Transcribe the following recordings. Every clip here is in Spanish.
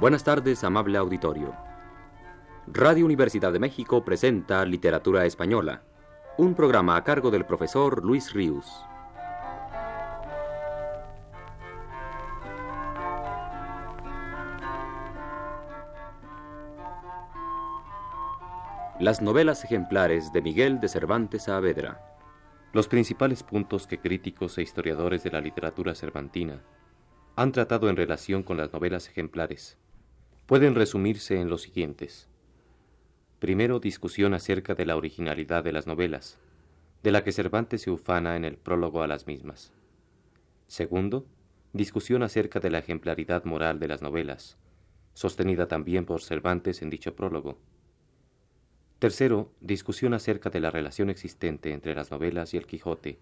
Buenas tardes, amable auditorio. Radio Universidad de México presenta Literatura Española, un programa a cargo del profesor Luis Ríos. Las novelas ejemplares de Miguel de Cervantes Saavedra. Los principales puntos que críticos e historiadores de la literatura cervantina han tratado en relación con las novelas ejemplares pueden resumirse en los siguientes. Primero, discusión acerca de la originalidad de las novelas, de la que Cervantes se ufana en el prólogo a las mismas. Segundo, discusión acerca de la ejemplaridad moral de las novelas, sostenida también por Cervantes en dicho prólogo. Tercero, discusión acerca de la relación existente entre las novelas y el Quijote,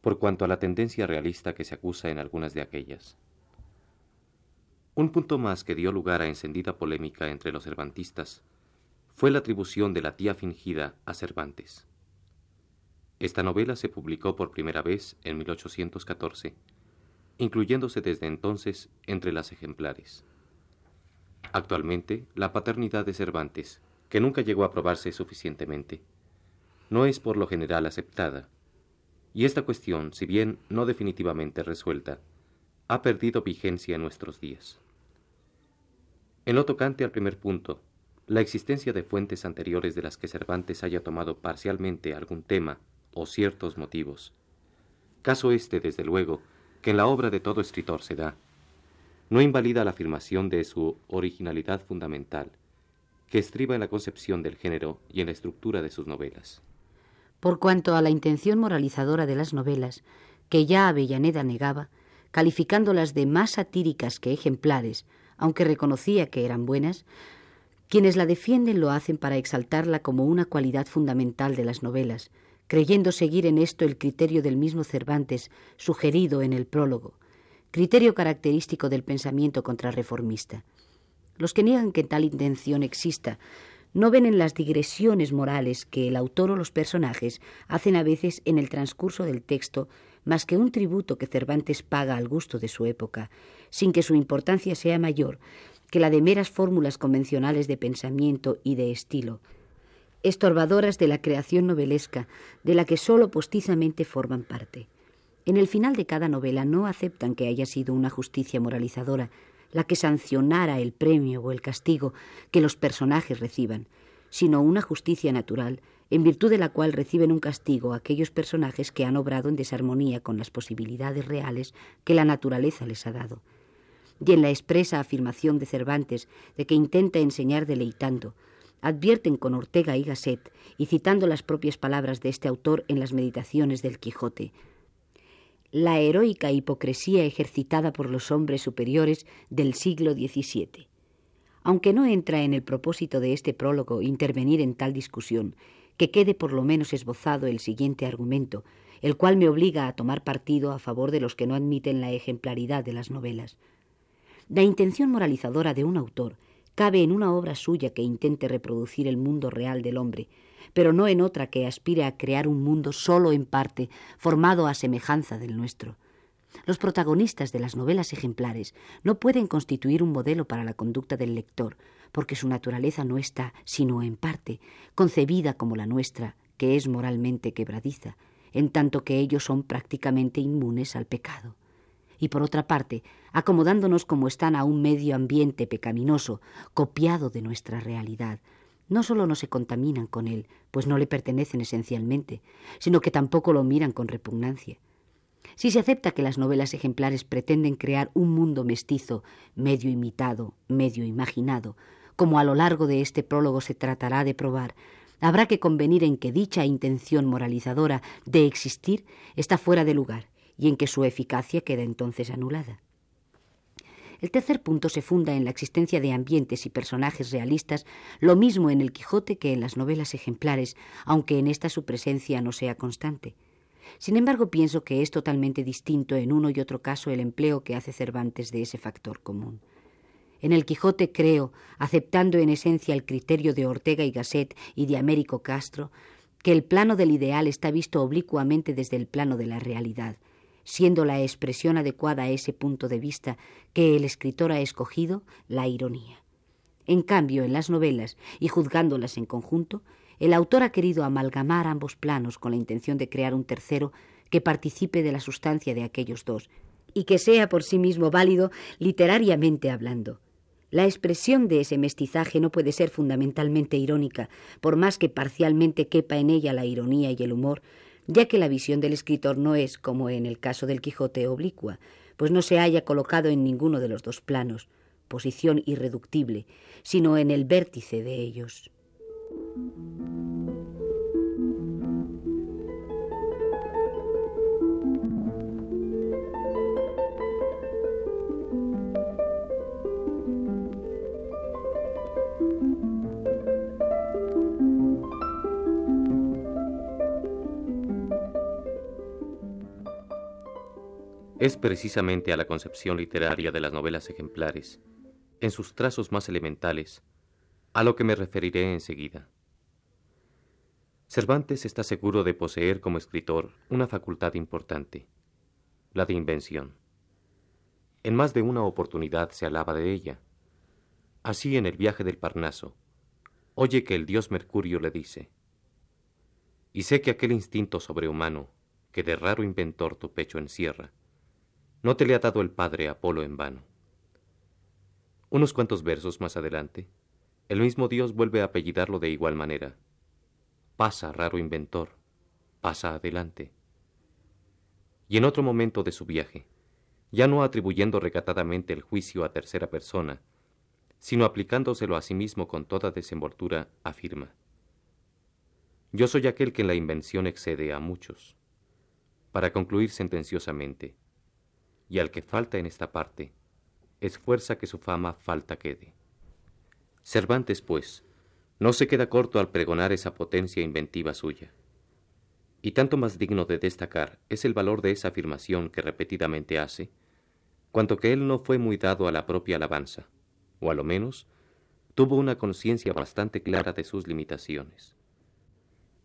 por cuanto a la tendencia realista que se acusa en algunas de aquellas. Un punto más que dio lugar a encendida polémica entre los cervantistas fue la atribución de la tía fingida a Cervantes. Esta novela se publicó por primera vez en 1814, incluyéndose desde entonces entre las ejemplares. Actualmente, la paternidad de Cervantes que nunca llegó a probarse suficientemente, no es por lo general aceptada, y esta cuestión, si bien no definitivamente resuelta, ha perdido vigencia en nuestros días. En lo tocante al primer punto, la existencia de fuentes anteriores de las que Cervantes haya tomado parcialmente algún tema o ciertos motivos. Caso este, desde luego, que en la obra de todo escritor se da, no invalida la afirmación de su originalidad fundamental, que estriba en la concepción del género y en la estructura de sus novelas. Por cuanto a la intención moralizadora de las novelas, que ya Avellaneda negaba, calificándolas de más satíricas que ejemplares, aunque reconocía que eran buenas, quienes la defienden lo hacen para exaltarla como una cualidad fundamental de las novelas, creyendo seguir en esto el criterio del mismo Cervantes sugerido en el prólogo, criterio característico del pensamiento contrarreformista. Los que niegan que tal intención exista no ven en las digresiones morales que el autor o los personajes hacen a veces en el transcurso del texto más que un tributo que Cervantes paga al gusto de su época, sin que su importancia sea mayor que la de meras fórmulas convencionales de pensamiento y de estilo, estorbadoras de la creación novelesca, de la que sólo postizamente forman parte. En el final de cada novela no aceptan que haya sido una justicia moralizadora, la que sancionara el premio o el castigo que los personajes reciban, sino una justicia natural, en virtud de la cual reciben un castigo aquellos personajes que han obrado en desarmonía con las posibilidades reales que la naturaleza les ha dado. Y en la expresa afirmación de Cervantes de que intenta enseñar deleitando, advierten con Ortega y Gasset, y citando las propias palabras de este autor en las meditaciones del Quijote, la heroica hipocresía ejercitada por los hombres superiores del siglo XVII. Aunque no entra en el propósito de este prólogo intervenir en tal discusión, que quede por lo menos esbozado el siguiente argumento, el cual me obliga a tomar partido a favor de los que no admiten la ejemplaridad de las novelas. La intención moralizadora de un autor cabe en una obra suya que intente reproducir el mundo real del hombre, pero no en otra que aspire a crear un mundo solo en parte, formado a semejanza del nuestro. Los protagonistas de las novelas ejemplares no pueden constituir un modelo para la conducta del lector, porque su naturaleza no está, sino en parte, concebida como la nuestra, que es moralmente quebradiza, en tanto que ellos son prácticamente inmunes al pecado. Y por otra parte, acomodándonos como están a un medio ambiente pecaminoso, copiado de nuestra realidad, no solo no se contaminan con él, pues no le pertenecen esencialmente, sino que tampoco lo miran con repugnancia. Si se acepta que las novelas ejemplares pretenden crear un mundo mestizo, medio imitado, medio imaginado, como a lo largo de este prólogo se tratará de probar, habrá que convenir en que dicha intención moralizadora de existir está fuera de lugar y en que su eficacia queda entonces anulada. El tercer punto se funda en la existencia de ambientes y personajes realistas, lo mismo en el Quijote que en las novelas ejemplares, aunque en esta su presencia no sea constante. Sin embargo, pienso que es totalmente distinto en uno y otro caso el empleo que hace Cervantes de ese factor común. En el Quijote creo, aceptando en esencia el criterio de Ortega y Gasset y de Américo Castro, que el plano del ideal está visto oblicuamente desde el plano de la realidad, siendo la expresión adecuada a ese punto de vista que el escritor ha escogido la ironía. En cambio, en las novelas, y juzgándolas en conjunto, el autor ha querido amalgamar ambos planos con la intención de crear un tercero que participe de la sustancia de aquellos dos y que sea por sí mismo válido literariamente hablando. La expresión de ese mestizaje no puede ser fundamentalmente irónica, por más que parcialmente quepa en ella la ironía y el humor, ya que la visión del escritor no es, como en el caso del Quijote, oblicua, pues no se haya colocado en ninguno de los dos planos, posición irreductible, sino en el vértice de ellos. Es precisamente a la concepción literaria de las novelas ejemplares, en sus trazos más elementales, a lo que me referiré enseguida. Cervantes está seguro de poseer como escritor una facultad importante, la de invención. En más de una oportunidad se alaba de ella. Así en el viaje del Parnaso, oye que el dios Mercurio le dice, y sé que aquel instinto sobrehumano que de raro inventor tu pecho encierra, no te le ha dado el padre Apolo en vano. Unos cuantos versos más adelante, el mismo Dios vuelve a apellidarlo de igual manera. Pasa, raro inventor, pasa adelante. Y en otro momento de su viaje, ya no atribuyendo recatadamente el juicio a tercera persona, sino aplicándoselo a sí mismo con toda desenvoltura, afirma. Yo soy aquel que en la invención excede a muchos. Para concluir sentenciosamente, y al que falta en esta parte, es fuerza que su fama falta quede. Cervantes, pues, no se queda corto al pregonar esa potencia inventiva suya. Y tanto más digno de destacar es el valor de esa afirmación que repetidamente hace, cuanto que él no fue muy dado a la propia alabanza, o a lo menos tuvo una conciencia bastante clara de sus limitaciones.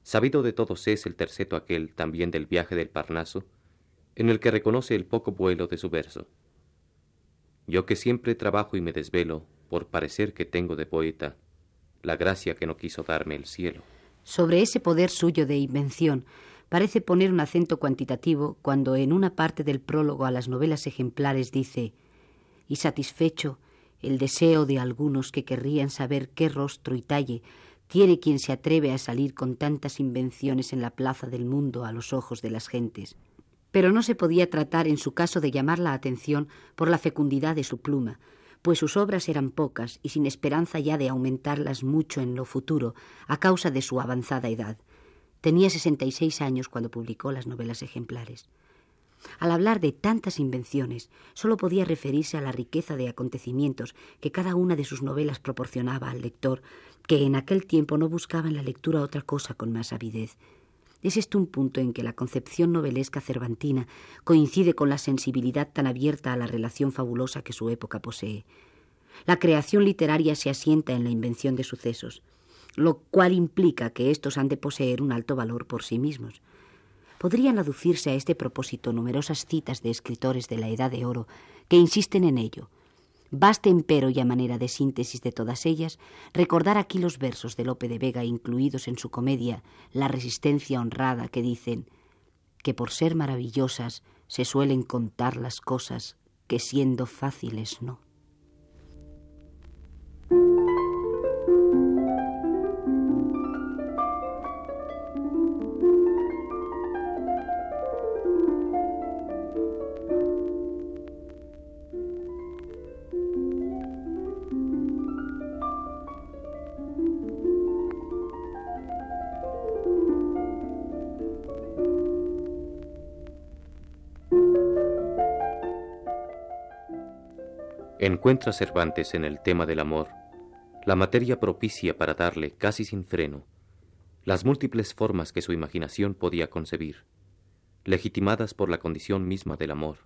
Sabido de todos es el terceto aquel también del viaje del Parnaso, en el que reconoce el poco vuelo de su verso. Yo que siempre trabajo y me desvelo por parecer que tengo de poeta la gracia que no quiso darme el cielo. Sobre ese poder suyo de invención parece poner un acento cuantitativo cuando en una parte del prólogo a las novelas ejemplares dice y satisfecho el deseo de algunos que querrían saber qué rostro y talle tiene quien se atreve a salir con tantas invenciones en la plaza del mundo a los ojos de las gentes pero no se podía tratar en su caso de llamar la atención por la fecundidad de su pluma, pues sus obras eran pocas y sin esperanza ya de aumentarlas mucho en lo futuro a causa de su avanzada edad. Tenía sesenta y seis años cuando publicó las novelas ejemplares. Al hablar de tantas invenciones, sólo podía referirse a la riqueza de acontecimientos que cada una de sus novelas proporcionaba al lector, que en aquel tiempo no buscaba en la lectura otra cosa con más avidez. Es este un punto en que la concepción novelesca cervantina coincide con la sensibilidad tan abierta a la relación fabulosa que su época posee. La creación literaria se asienta en la invención de sucesos, lo cual implica que éstos han de poseer un alto valor por sí mismos. Podrían aducirse a este propósito numerosas citas de escritores de la Edad de Oro que insisten en ello, Baste, empero, y a manera de síntesis de todas ellas, recordar aquí los versos de Lope de Vega incluidos en su comedia La resistencia honrada que dicen que por ser maravillosas se suelen contar las cosas que siendo fáciles no. Encuentra Cervantes en el tema del amor la materia propicia para darle, casi sin freno, las múltiples formas que su imaginación podía concebir, legitimadas por la condición misma del amor,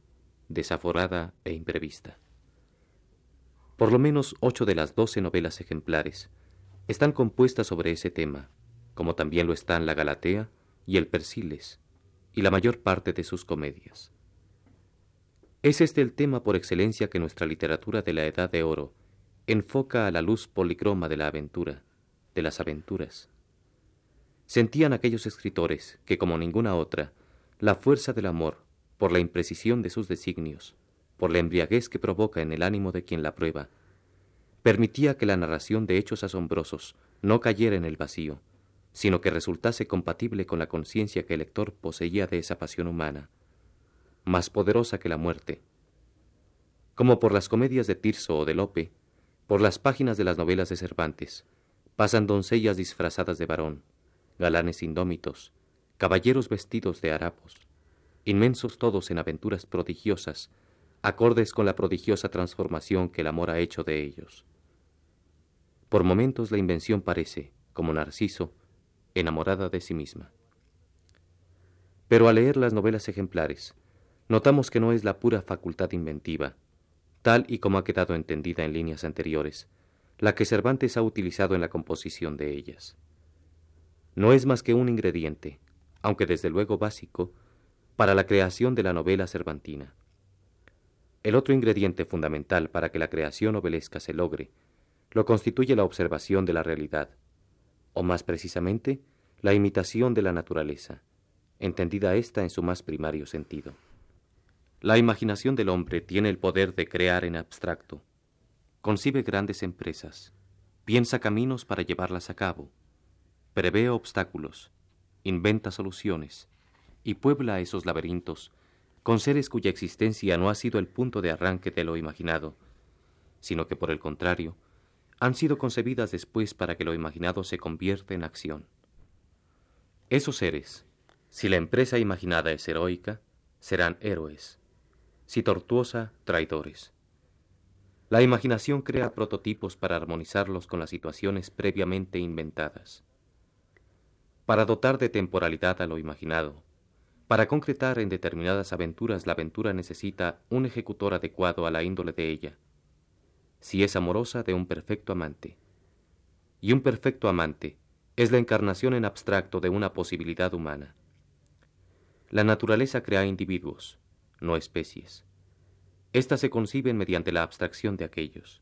desaforada e imprevista. Por lo menos ocho de las doce novelas ejemplares están compuestas sobre ese tema, como también lo están la Galatea y el Persiles, y la mayor parte de sus comedias. Es este el tema por excelencia que nuestra literatura de la Edad de Oro enfoca a la luz policroma de la aventura, de las aventuras. Sentían aquellos escritores que, como ninguna otra, la fuerza del amor, por la imprecisión de sus designios, por la embriaguez que provoca en el ánimo de quien la prueba, permitía que la narración de hechos asombrosos no cayera en el vacío, sino que resultase compatible con la conciencia que el lector poseía de esa pasión humana, más poderosa que la muerte. Como por las comedias de Tirso o de Lope, por las páginas de las novelas de Cervantes, pasan doncellas disfrazadas de varón, galanes indómitos, caballeros vestidos de harapos, inmensos todos en aventuras prodigiosas, acordes con la prodigiosa transformación que el amor ha hecho de ellos. Por momentos la invención parece, como Narciso, enamorada de sí misma. Pero al leer las novelas ejemplares, notamos que no es la pura facultad inventiva, tal y como ha quedado entendida en líneas anteriores, la que Cervantes ha utilizado en la composición de ellas. No es más que un ingrediente, aunque desde luego básico, para la creación de la novela cervantina. El otro ingrediente fundamental para que la creación novelesca se logre lo constituye la observación de la realidad, o más precisamente, la imitación de la naturaleza, entendida ésta en su más primario sentido. La imaginación del hombre tiene el poder de crear en abstracto. Concibe grandes empresas, piensa caminos para llevarlas a cabo, prevé obstáculos, inventa soluciones. Y puebla esos laberintos con seres cuya existencia no ha sido el punto de arranque de lo imaginado, sino que por el contrario, han sido concebidas después para que lo imaginado se convierta en acción. Esos seres, si la empresa imaginada es heroica, serán héroes, si tortuosa, traidores. La imaginación crea prototipos para armonizarlos con las situaciones previamente inventadas. Para dotar de temporalidad a lo imaginado, para concretar en determinadas aventuras la aventura necesita un ejecutor adecuado a la índole de ella, si es amorosa de un perfecto amante. Y un perfecto amante es la encarnación en abstracto de una posibilidad humana. La naturaleza crea individuos, no especies. Estas se conciben mediante la abstracción de aquellos.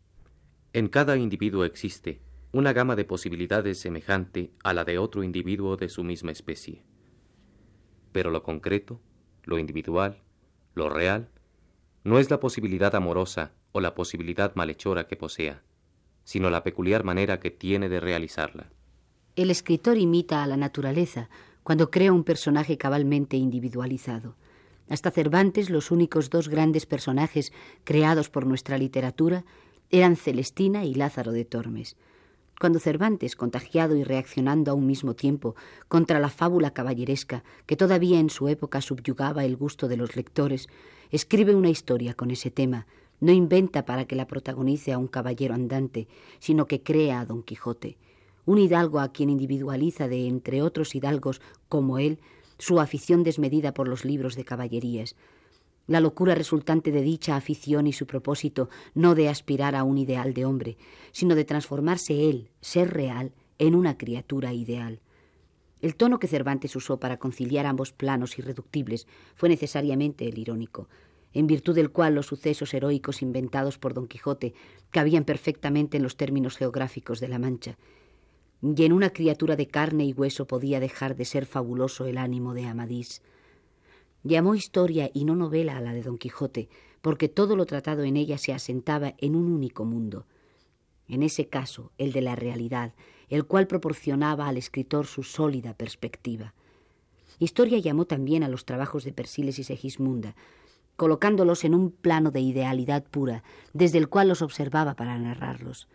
En cada individuo existe una gama de posibilidades semejante a la de otro individuo de su misma especie. Pero lo concreto, lo individual, lo real, no es la posibilidad amorosa o la posibilidad malhechora que posea, sino la peculiar manera que tiene de realizarla. El escritor imita a la naturaleza cuando crea un personaje cabalmente individualizado. Hasta Cervantes los únicos dos grandes personajes creados por nuestra literatura eran Celestina y Lázaro de Tormes. Cuando Cervantes, contagiado y reaccionando a un mismo tiempo contra la fábula caballeresca que todavía en su época subyugaba el gusto de los lectores, escribe una historia con ese tema, no inventa para que la protagonice a un caballero andante, sino que crea a Don Quijote, un hidalgo a quien individualiza de entre otros hidalgos como él su afición desmedida por los libros de caballerías, la locura resultante de dicha afición y su propósito no de aspirar a un ideal de hombre, sino de transformarse él, ser real, en una criatura ideal. El tono que Cervantes usó para conciliar ambos planos irreductibles fue necesariamente el irónico, en virtud del cual los sucesos heroicos inventados por Don Quijote cabían perfectamente en los términos geográficos de la Mancha, y en una criatura de carne y hueso podía dejar de ser fabuloso el ánimo de Amadís. Llamó historia y no novela a la de Don Quijote, porque todo lo tratado en ella se asentaba en un único mundo. En ese caso, el de la realidad, el cual proporcionaba al escritor su sólida perspectiva. Historia llamó también a los trabajos de Persiles y Segismunda, colocándolos en un plano de idealidad pura, desde el cual los observaba para narrarlos.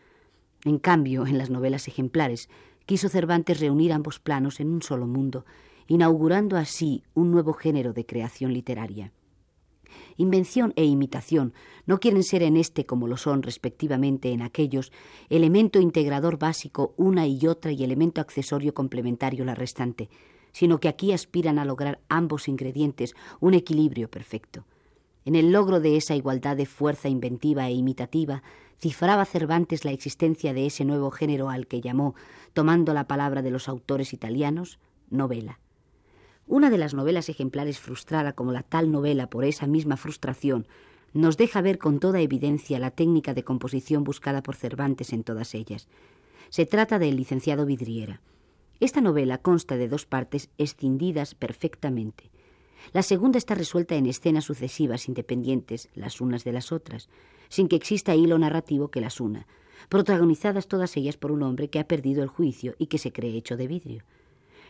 En cambio, en las novelas ejemplares, quiso Cervantes reunir ambos planos en un solo mundo, inaugurando así un nuevo género de creación literaria. Invención e imitación no quieren ser en este, como lo son respectivamente en aquellos, elemento integrador básico una y otra y elemento accesorio complementario la restante, sino que aquí aspiran a lograr ambos ingredientes un equilibrio perfecto. En el logro de esa igualdad de fuerza inventiva e imitativa, cifraba Cervantes la existencia de ese nuevo género al que llamó, tomando la palabra de los autores italianos, novela. Una de las novelas ejemplares frustrada como la tal novela por esa misma frustración nos deja ver con toda evidencia la técnica de composición buscada por Cervantes en todas ellas. Se trata del licenciado Vidriera. Esta novela consta de dos partes escindidas perfectamente. La segunda está resuelta en escenas sucesivas independientes las unas de las otras, sin que exista hilo narrativo que las una, protagonizadas todas ellas por un hombre que ha perdido el juicio y que se cree hecho de vidrio.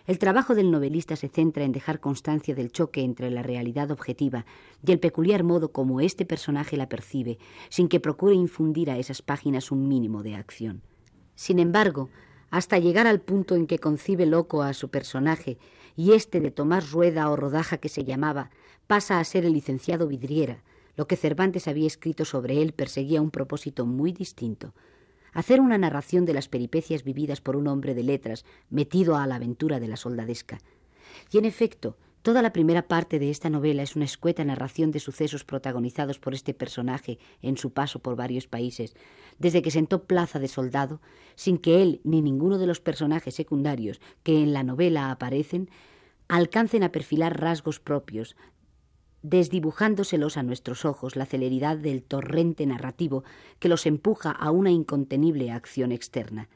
El trabajo del novelista se centra en dejar constancia del choque entre la realidad objetiva y el peculiar modo como este personaje la percibe, sin que procure infundir a esas páginas un mínimo de acción. Sin embargo, hasta llegar al punto en que concibe loco a su personaje y éste de tomar rueda o rodaja que se llamaba pasa a ser el licenciado Vidriera, lo que Cervantes había escrito sobre él perseguía un propósito muy distinto, hacer una narración de las peripecias vividas por un hombre de letras metido a la aventura de la soldadesca. Y en efecto, toda la primera parte de esta novela es una escueta narración de sucesos protagonizados por este personaje en su paso por varios países, desde que sentó plaza de soldado, sin que él ni ninguno de los personajes secundarios que en la novela aparecen alcancen a perfilar rasgos propios, desdibujándoselos a nuestros ojos la celeridad del torrente narrativo que los empuja a una incontenible acción externa.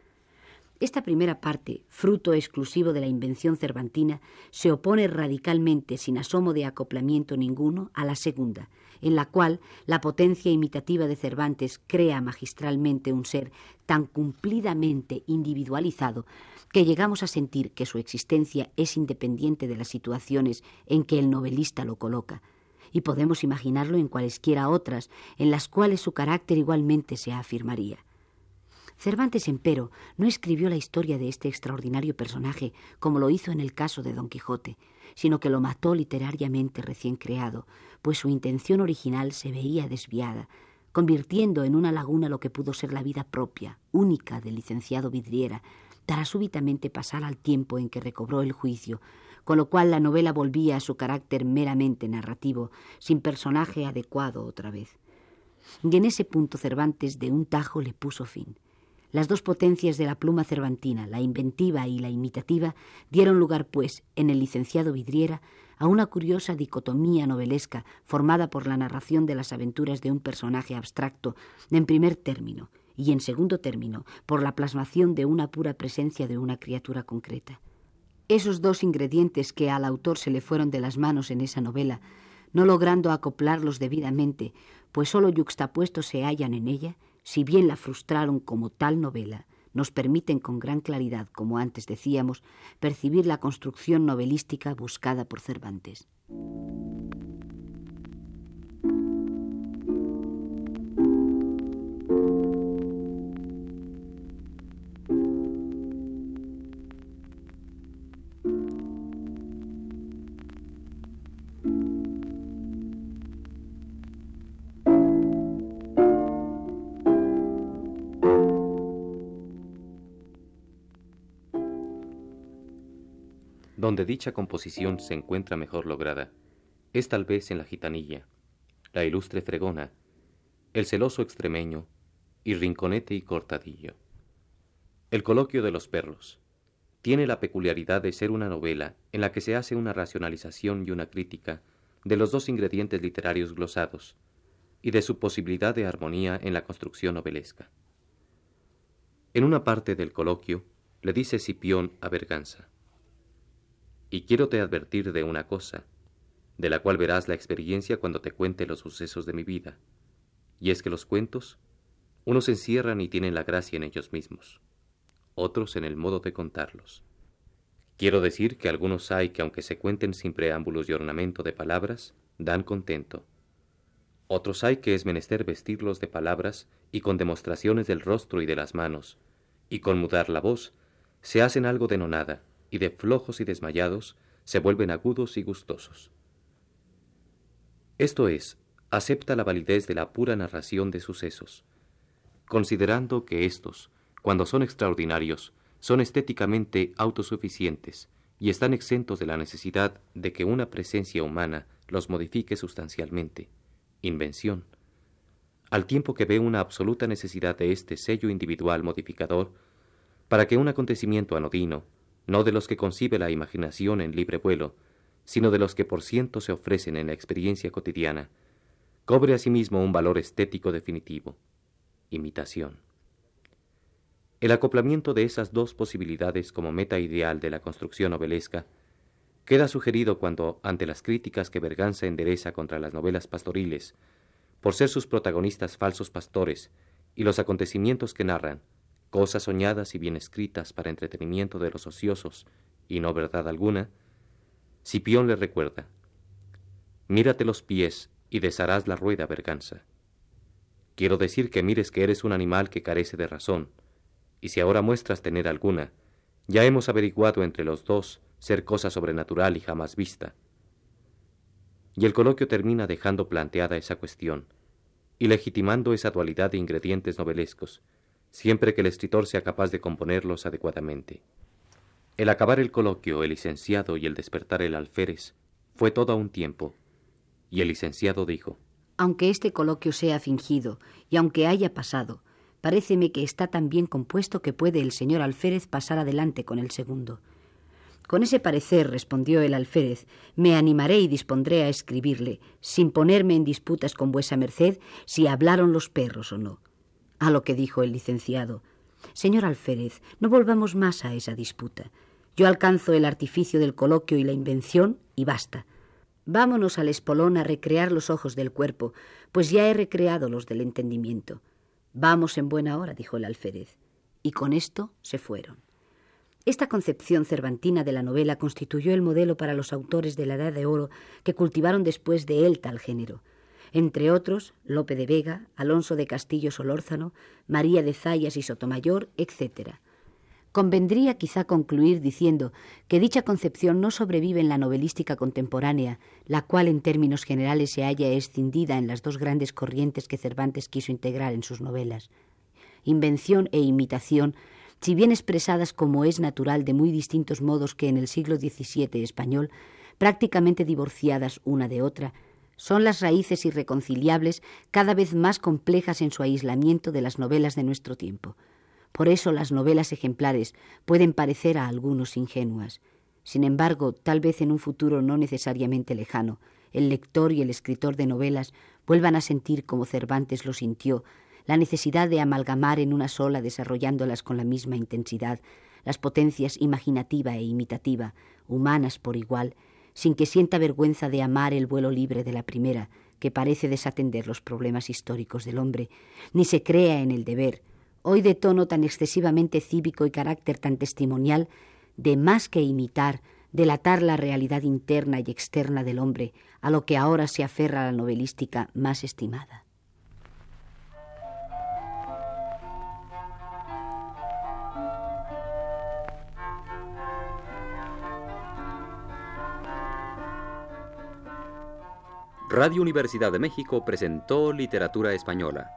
Esta primera parte, fruto exclusivo de la invención cervantina, se opone radicalmente, sin asomo de acoplamiento ninguno, a la segunda, en la cual la potencia imitativa de Cervantes crea magistralmente un ser tan cumplidamente individualizado que llegamos a sentir que su existencia es independiente de las situaciones en que el novelista lo coloca, y podemos imaginarlo en cualesquiera otras, en las cuales su carácter igualmente se afirmaría. Cervantes, empero, no escribió la historia de este extraordinario personaje como lo hizo en el caso de Don Quijote, sino que lo mató literariamente recién creado, pues su intención original se veía desviada, convirtiendo en una laguna lo que pudo ser la vida propia, única del licenciado Vidriera, para súbitamente pasar al tiempo en que recobró el juicio, con lo cual la novela volvía a su carácter meramente narrativo, sin personaje adecuado otra vez. Y en ese punto Cervantes de un tajo le puso fin. Las dos potencias de la pluma cervantina, la inventiva y la imitativa, dieron lugar, pues, en el licenciado Vidriera, a una curiosa dicotomía novelesca formada por la narración de las aventuras de un personaje abstracto, en primer término, y en segundo término, por la plasmación de una pura presencia de una criatura concreta. Esos dos ingredientes que al autor se le fueron de las manos en esa novela, no logrando acoplarlos debidamente, pues sólo yuxtapuestos se hallan en ella, si bien la frustraron como tal novela, nos permiten con gran claridad, como antes decíamos, percibir la construcción novelística buscada por Cervantes. Donde dicha composición se encuentra mejor lograda es tal vez en la gitanilla, la ilustre fregona, el celoso extremeño y rinconete y cortadillo. El coloquio de los perros tiene la peculiaridad de ser una novela en la que se hace una racionalización y una crítica de los dos ingredientes literarios glosados y de su posibilidad de armonía en la construcción novelesca. En una parte del coloquio le dice Cipión a Berganza, y quiero te advertir de una cosa, de la cual verás la experiencia cuando te cuente los sucesos de mi vida, y es que los cuentos, unos encierran y tienen la gracia en ellos mismos, otros en el modo de contarlos. Quiero decir que algunos hay que aunque se cuenten sin preámbulos y ornamento de palabras, dan contento. Otros hay que es menester vestirlos de palabras y con demostraciones del rostro y de las manos, y con mudar la voz, se hacen algo de nonada, y de flojos y desmayados se vuelven agudos y gustosos. Esto es, acepta la validez de la pura narración de sucesos, considerando que éstos, cuando son extraordinarios, son estéticamente autosuficientes y están exentos de la necesidad de que una presencia humana los modifique sustancialmente, invención, al tiempo que ve una absoluta necesidad de este sello individual modificador para que un acontecimiento anodino no de los que concibe la imaginación en libre vuelo, sino de los que por ciento se ofrecen en la experiencia cotidiana, cobre asimismo un valor estético definitivo, imitación. El acoplamiento de esas dos posibilidades como meta ideal de la construcción novelesca queda sugerido cuando, ante las críticas que Berganza endereza contra las novelas pastoriles, por ser sus protagonistas falsos pastores y los acontecimientos que narran, cosas soñadas y bien escritas para entretenimiento de los ociosos y no verdad alguna, Cipión le recuerda, Mírate los pies y desharás la rueda, Berganza. Quiero decir que mires que eres un animal que carece de razón, y si ahora muestras tener alguna, ya hemos averiguado entre los dos ser cosa sobrenatural y jamás vista. Y el coloquio termina dejando planteada esa cuestión, y legitimando esa dualidad de ingredientes novelescos, siempre que el escritor sea capaz de componerlos adecuadamente. El acabar el coloquio, el licenciado y el despertar el alférez fue todo a un tiempo, y el licenciado dijo, Aunque este coloquio sea fingido, y aunque haya pasado, Paréceme que está tan bien compuesto que puede el señor alférez pasar adelante con el segundo. Con ese parecer, respondió el alférez, me animaré y dispondré a escribirle, sin ponerme en disputas con vuesa merced si hablaron los perros o no. A lo que dijo el licenciado, Señor alférez, no volvamos más a esa disputa. Yo alcanzo el artificio del coloquio y la invención y basta. Vámonos al espolón a recrear los ojos del cuerpo, pues ya he recreado los del entendimiento. Vamos en buena hora, dijo el alférez. Y con esto se fueron. Esta concepción cervantina de la novela constituyó el modelo para los autores de la Edad de Oro que cultivaron después de él tal género. Entre otros, Lope de Vega, Alonso de Castillo Solórzano, María de Zayas y Sotomayor, etc. Convendría quizá concluir diciendo que dicha concepción no sobrevive en la novelística contemporánea, la cual en términos generales se halla escindida en las dos grandes corrientes que Cervantes quiso integrar en sus novelas. Invención e imitación, si bien expresadas como es natural de muy distintos modos que en el siglo XVII español, prácticamente divorciadas una de otra, son las raíces irreconciliables cada vez más complejas en su aislamiento de las novelas de nuestro tiempo. Por eso las novelas ejemplares pueden parecer a algunos ingenuas. Sin embargo, tal vez en un futuro no necesariamente lejano, el lector y el escritor de novelas vuelvan a sentir como Cervantes lo sintió, la necesidad de amalgamar en una sola, desarrollándolas con la misma intensidad, las potencias imaginativa e imitativa, humanas por igual, sin que sienta vergüenza de amar el vuelo libre de la primera, que parece desatender los problemas históricos del hombre, ni se crea en el deber, hoy de tono tan excesivamente cívico y carácter tan testimonial, de más que imitar, delatar la realidad interna y externa del hombre, a lo que ahora se aferra la novelística más estimada. Radio Universidad de México presentó Literatura Española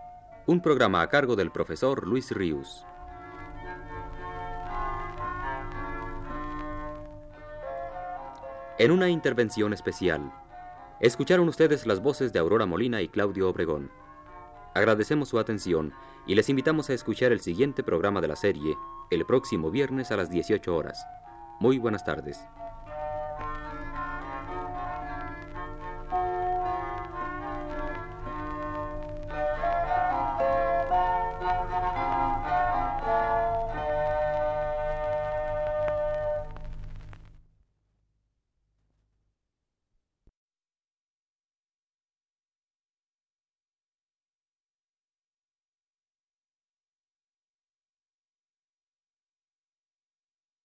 un programa a cargo del profesor Luis Ríos. En una intervención especial, escucharon ustedes las voces de Aurora Molina y Claudio Obregón. Agradecemos su atención y les invitamos a escuchar el siguiente programa de la serie el próximo viernes a las 18 horas. Muy buenas tardes.